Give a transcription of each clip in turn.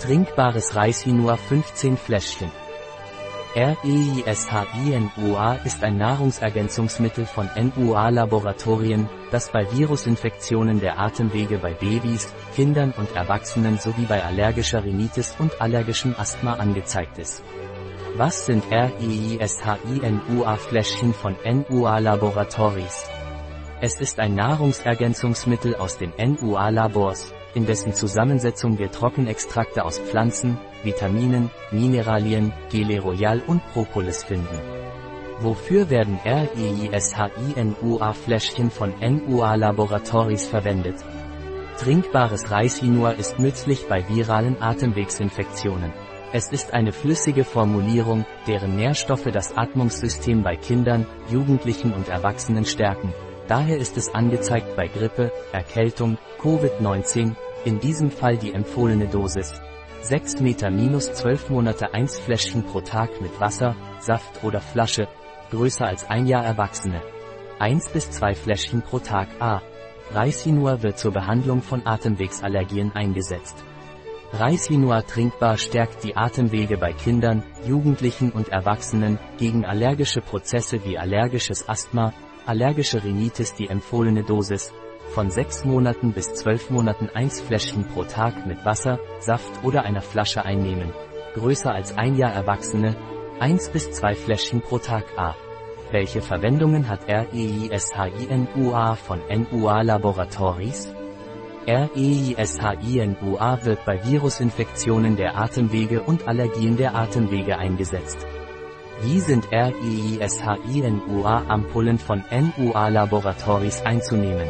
Trinkbares Reishinua 15 Fläschchen. REISHINUA ist ein Nahrungsergänzungsmittel von NUA Laboratorien, das bei Virusinfektionen der Atemwege bei Babys, Kindern und Erwachsenen sowie bei allergischer Rhinitis und allergischem Asthma angezeigt ist. Was sind REISHINUA Fläschchen von NUA Laboratories? Es ist ein Nahrungsergänzungsmittel aus den NUA Labors, in dessen Zusammensetzung wir Trockenextrakte aus Pflanzen, Vitaminen, Mineralien, Gele Royal und Propolis finden. Wofür werden REISHINUA-Fläschchen von NUA Laboratories verwendet? Trinkbares Reishinua ist nützlich bei viralen Atemwegsinfektionen. Es ist eine flüssige Formulierung, deren Nährstoffe das Atmungssystem bei Kindern, Jugendlichen und Erwachsenen stärken. Daher ist es angezeigt bei Grippe, Erkältung, Covid-19, in diesem Fall die empfohlene Dosis. 6 Meter minus 12 Monate 1 Fläschchen pro Tag mit Wasser, Saft oder Flasche, größer als ein Jahr Erwachsene. 1 bis 2 Fläschchen pro Tag A. Reishinua wird zur Behandlung von Atemwegsallergien eingesetzt. Reishinua trinkbar stärkt die Atemwege bei Kindern, Jugendlichen und Erwachsenen gegen allergische Prozesse wie allergisches Asthma, allergische Rhinitis die empfohlene Dosis, von 6 Monaten bis 12 Monaten 1 Fläschchen pro Tag mit Wasser, Saft oder einer Flasche einnehmen. Größer als ein Jahr Erwachsene, 1 bis 2 Fläschchen pro Tag A. Welche Verwendungen hat REISHINUA von NUA Laboratories? REISHINUA wird bei Virusinfektionen der Atemwege und Allergien der Atemwege eingesetzt. Wie sind REISHINUA-Ampullen von NUA Laboratories einzunehmen?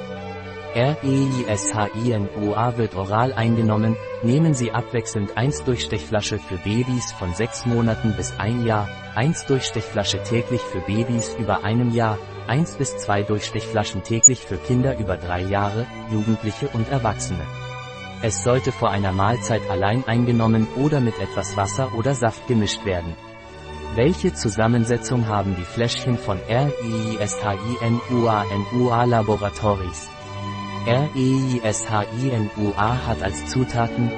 REISHINUA wird oral eingenommen, nehmen Sie abwechselnd 1 Durchstechflasche für Babys von 6 Monaten bis 1 Jahr, 1 Durchstechflasche täglich für Babys über einem Jahr, 1 bis 2 Durchstechflaschen täglich für Kinder über 3 Jahre, Jugendliche und Erwachsene. Es sollte vor einer Mahlzeit allein eingenommen oder mit etwas Wasser oder Saft gemischt werden. Welche Zusammensetzung haben die Fläschchen von REISHINUA Laboratories? REISHINUA hat als Zutaten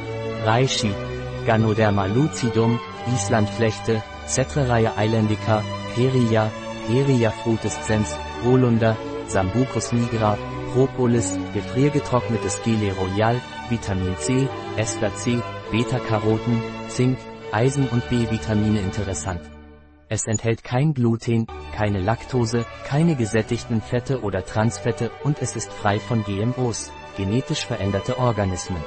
Reishi, Ganoderma lucidum, Islandflechte, Cetraria islandica, Peria, Peria frutescens, Holunder, Sambucus nigra, Propolis, gefriergetrocknetes Gele Royal, Vitamin C, Ester C, Beta-Karoten, Zink, Eisen und B-Vitamine interessant. Es enthält kein Gluten, keine Laktose, keine gesättigten Fette oder Transfette und es ist frei von GMOs, genetisch veränderte Organismen.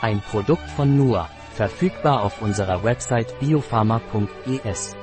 Ein Produkt von NUA, verfügbar auf unserer Website biopharma.es.